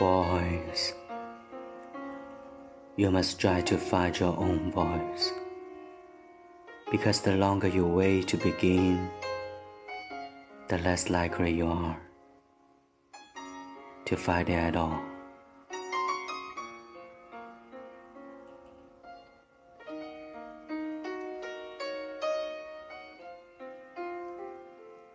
Boys, you must try to find your own voice. Because the longer you wait to begin, the less likely you are to find it at all.